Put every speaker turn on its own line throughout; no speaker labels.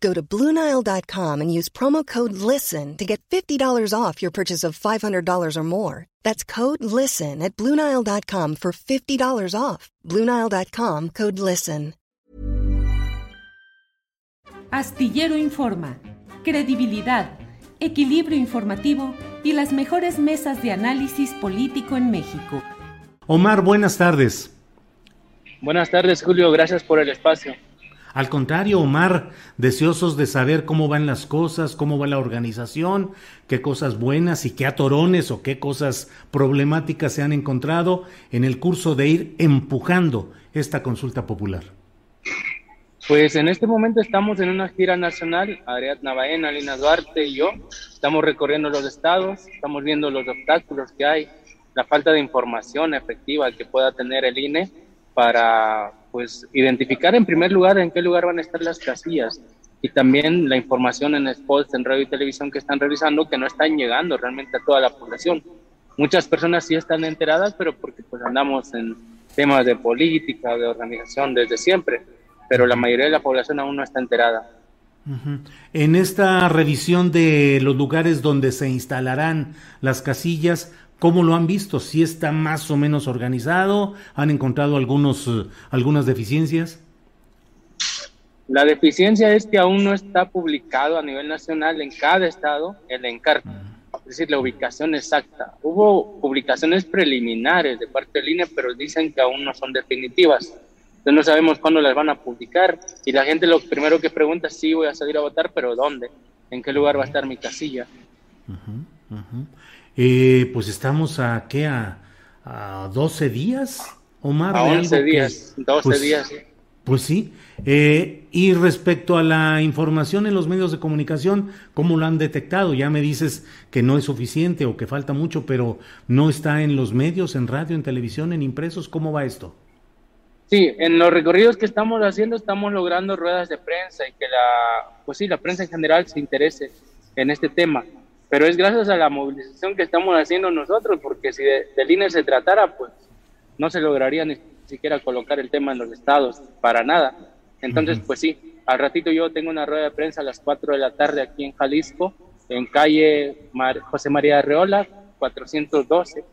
Go to Bluenile.com and use promo code LISTEN to get $50 off your purchase of $500 or more. That's code LISTEN at Bluenile.com for $50 off. Bluenile.com code LISTEN.
Astillero Informa, credibilidad, equilibrio informativo y las mejores mesas de análisis político en México.
Omar, buenas tardes.
Buenas tardes, Julio. Gracias por el espacio.
Al contrario, Omar, deseosos de saber cómo van las cosas, cómo va la organización, qué cosas buenas y qué atorones o qué cosas problemáticas se han encontrado en el curso de ir empujando esta consulta popular.
Pues en este momento estamos en una gira nacional, Ariadna Baena, Lina Duarte y yo, estamos recorriendo los estados, estamos viendo los obstáculos que hay, la falta de información efectiva que pueda tener el INE para pues identificar en primer lugar en qué lugar van a estar las casillas y también la información en spots en radio y televisión que están realizando que no están llegando realmente a toda la población. Muchas personas sí están enteradas, pero porque pues andamos en temas de política, de organización desde siempre, pero la mayoría de la población aún no está enterada.
En esta revisión de los lugares donde se instalarán las casillas, ¿Cómo lo han visto? ¿Si está más o menos organizado? ¿Han encontrado algunos, eh, algunas deficiencias?
La deficiencia es que aún no está publicado a nivel nacional en cada estado el encargo, es decir, la ubicación exacta. Hubo publicaciones preliminares de parte del INE, pero dicen que aún no son definitivas. Entonces no sabemos cuándo las van a publicar y la gente lo primero que pregunta es sí voy a salir a votar, pero ¿dónde? ¿En qué lugar va a estar mi casilla?
Eh, pues estamos a, ¿qué? A, a 12 días, Omar.
A 11 días, 12
pues,
días.
Pues sí. Eh, y respecto a la información en los medios de comunicación, ¿cómo lo han detectado? Ya me dices que no es suficiente o que falta mucho, pero no está en los medios, en radio, en televisión, en impresos. ¿Cómo va esto?
Sí, en los recorridos que estamos haciendo estamos logrando ruedas de prensa y que la, pues sí, la prensa en general se interese en este tema pero es gracias a la movilización que estamos haciendo nosotros, porque si de, del INE se tratara, pues no se lograría ni siquiera colocar el tema en los estados, para nada. Entonces, pues sí, al ratito yo tengo una rueda de prensa a las 4 de la tarde aquí en Jalisco, en calle José María Arreola, 412,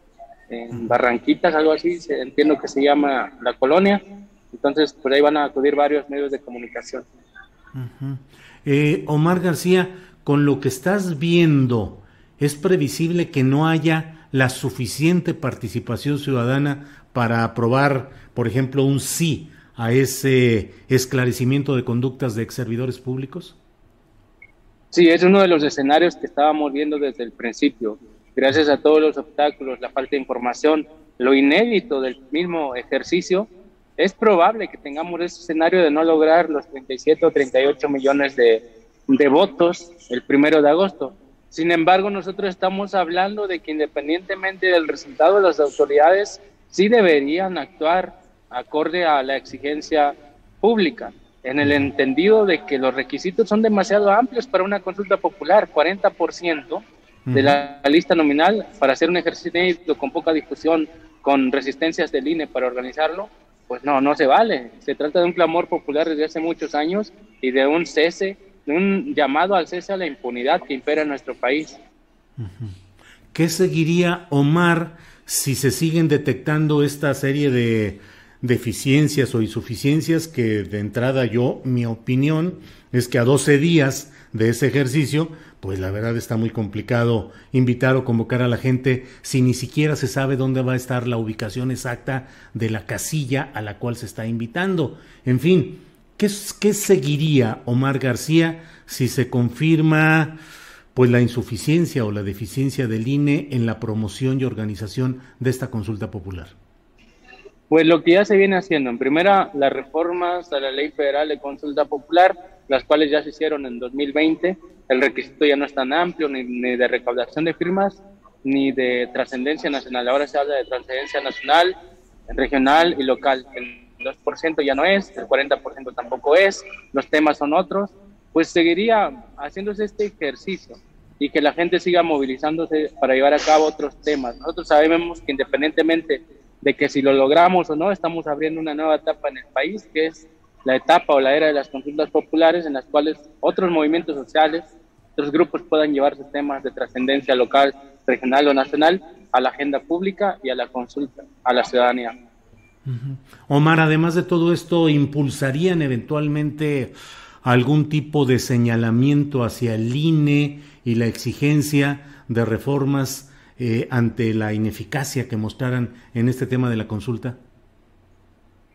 en Barranquitas, algo así, entiendo que se llama la colonia. Entonces, por ahí van a acudir varios medios de comunicación.
eh, Omar García, con lo que estás viendo, ¿es previsible que no haya la suficiente participación ciudadana para aprobar, por ejemplo, un sí a ese esclarecimiento de conductas de ex servidores públicos?
Sí, es uno de los escenarios que estábamos viendo desde el principio. Gracias a todos los obstáculos, la falta de información, lo inédito del mismo ejercicio, es probable que tengamos ese escenario de no lograr los 37 o 38 millones de, de votos el primero de agosto. Sin embargo, nosotros estamos hablando de que independientemente del resultado, las autoridades sí deberían actuar acorde a la exigencia pública, en el entendido de que los requisitos son demasiado amplios para una consulta popular, 40% de la lista nominal para hacer un ejercicio con poca discusión, con resistencias del INE para organizarlo, pues no, no se vale. Se trata de un clamor popular desde hace muchos años y de un cese un llamado al cese a la impunidad que impera en nuestro país.
¿Qué seguiría Omar si se siguen detectando esta serie de, deficiencias o insuficiencias que de entrada yo, mi opinión es que a 12 días de ese ejercicio, pues la verdad está muy complicado invitar o convocar a la gente si ni siquiera se sabe dónde va a estar la ubicación exacta de la casilla a la cual se está invitando. En fin, ¿qué, seguiría Omar García si se confirma pues la insuficiencia o la deficiencia del INE en la promoción y organización de esta consulta popular?
Pues lo que ya se viene haciendo, en primera, las reformas a la Ley Federal de Consulta Popular, las cuales ya se hicieron en 2020, el requisito ya no es tan amplio ni, de recaudación de firmas, ni de trascendencia nacional. Ahora se habla de trascendencia nacional, regional y local. 2% ya no es, el 40% tampoco es, los temas son otros pues seguiría haciéndose este ejercicio y que la gente siga movilizándose para llevar a cabo otros temas. Nosotros sabemos que independientemente de que si lo logramos o no, estamos abriendo una nueva etapa en el país, que es la etapa o la era de las consultas populares en las cuales otros movimientos sociales, otros grupos puedan llevarse temas de trascendencia local, regional o nacional a la agenda pública y a la consulta a la ciudadanía.
Omar, además de todo esto, ¿impulsarían eventualmente algún tipo de señalamiento hacia el INE y la exigencia de reformas eh, ante la ineficacia que mostraran en este tema de la consulta?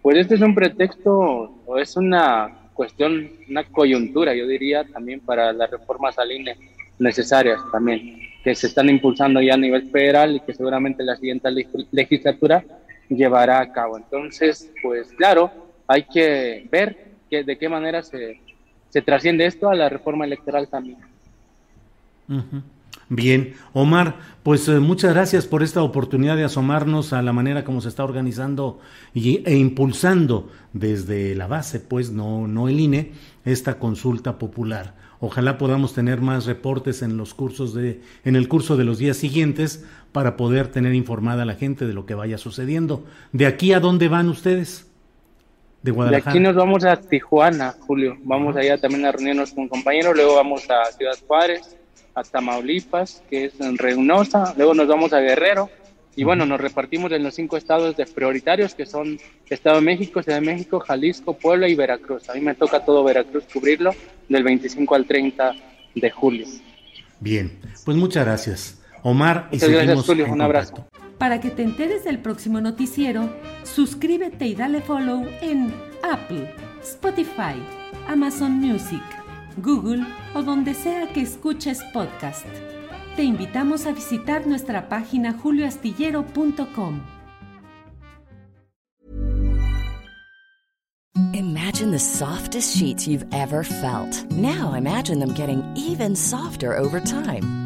Pues este es un pretexto o es una cuestión, una coyuntura, yo diría, también para las reformas al INE necesarias también, que se están impulsando ya a nivel federal y que seguramente la siguiente legislatura llevará a cabo. Entonces, pues claro, hay que ver que, de qué manera se, se trasciende esto a la reforma electoral también.
Bien, Omar, pues eh, muchas gracias por esta oportunidad de asomarnos a la manera como se está organizando y, e impulsando desde la base, pues no, no el INE, esta consulta popular. Ojalá podamos tener más reportes en los cursos de, en el curso de los días siguientes para poder tener informada a la gente de lo que vaya sucediendo. ¿De aquí a dónde van ustedes?
de aquí nos vamos a Tijuana, Julio. Vamos allá también a reunirnos con compañeros. Luego vamos a Ciudad Juárez, a Tamaulipas, que es en Reynosa. Luego nos vamos a Guerrero. Y bueno, nos repartimos en los cinco estados de prioritarios, que son Estado de México, Ciudad de México, Jalisco, Puebla y Veracruz. A mí me toca todo Veracruz cubrirlo del 25 al 30 de julio.
Bien, pues muchas gracias. Omar,
y muchas gracias, Julio. Un abrazo.
Para que te enteres del próximo noticiero, suscríbete y dale follow en Apple, Spotify, Amazon Music, Google o donde sea que escuches podcast. Te invitamos a visitar nuestra página julioastillero.com.
Imagine the softest sheets you've ever felt. Now imagine them getting even softer over time.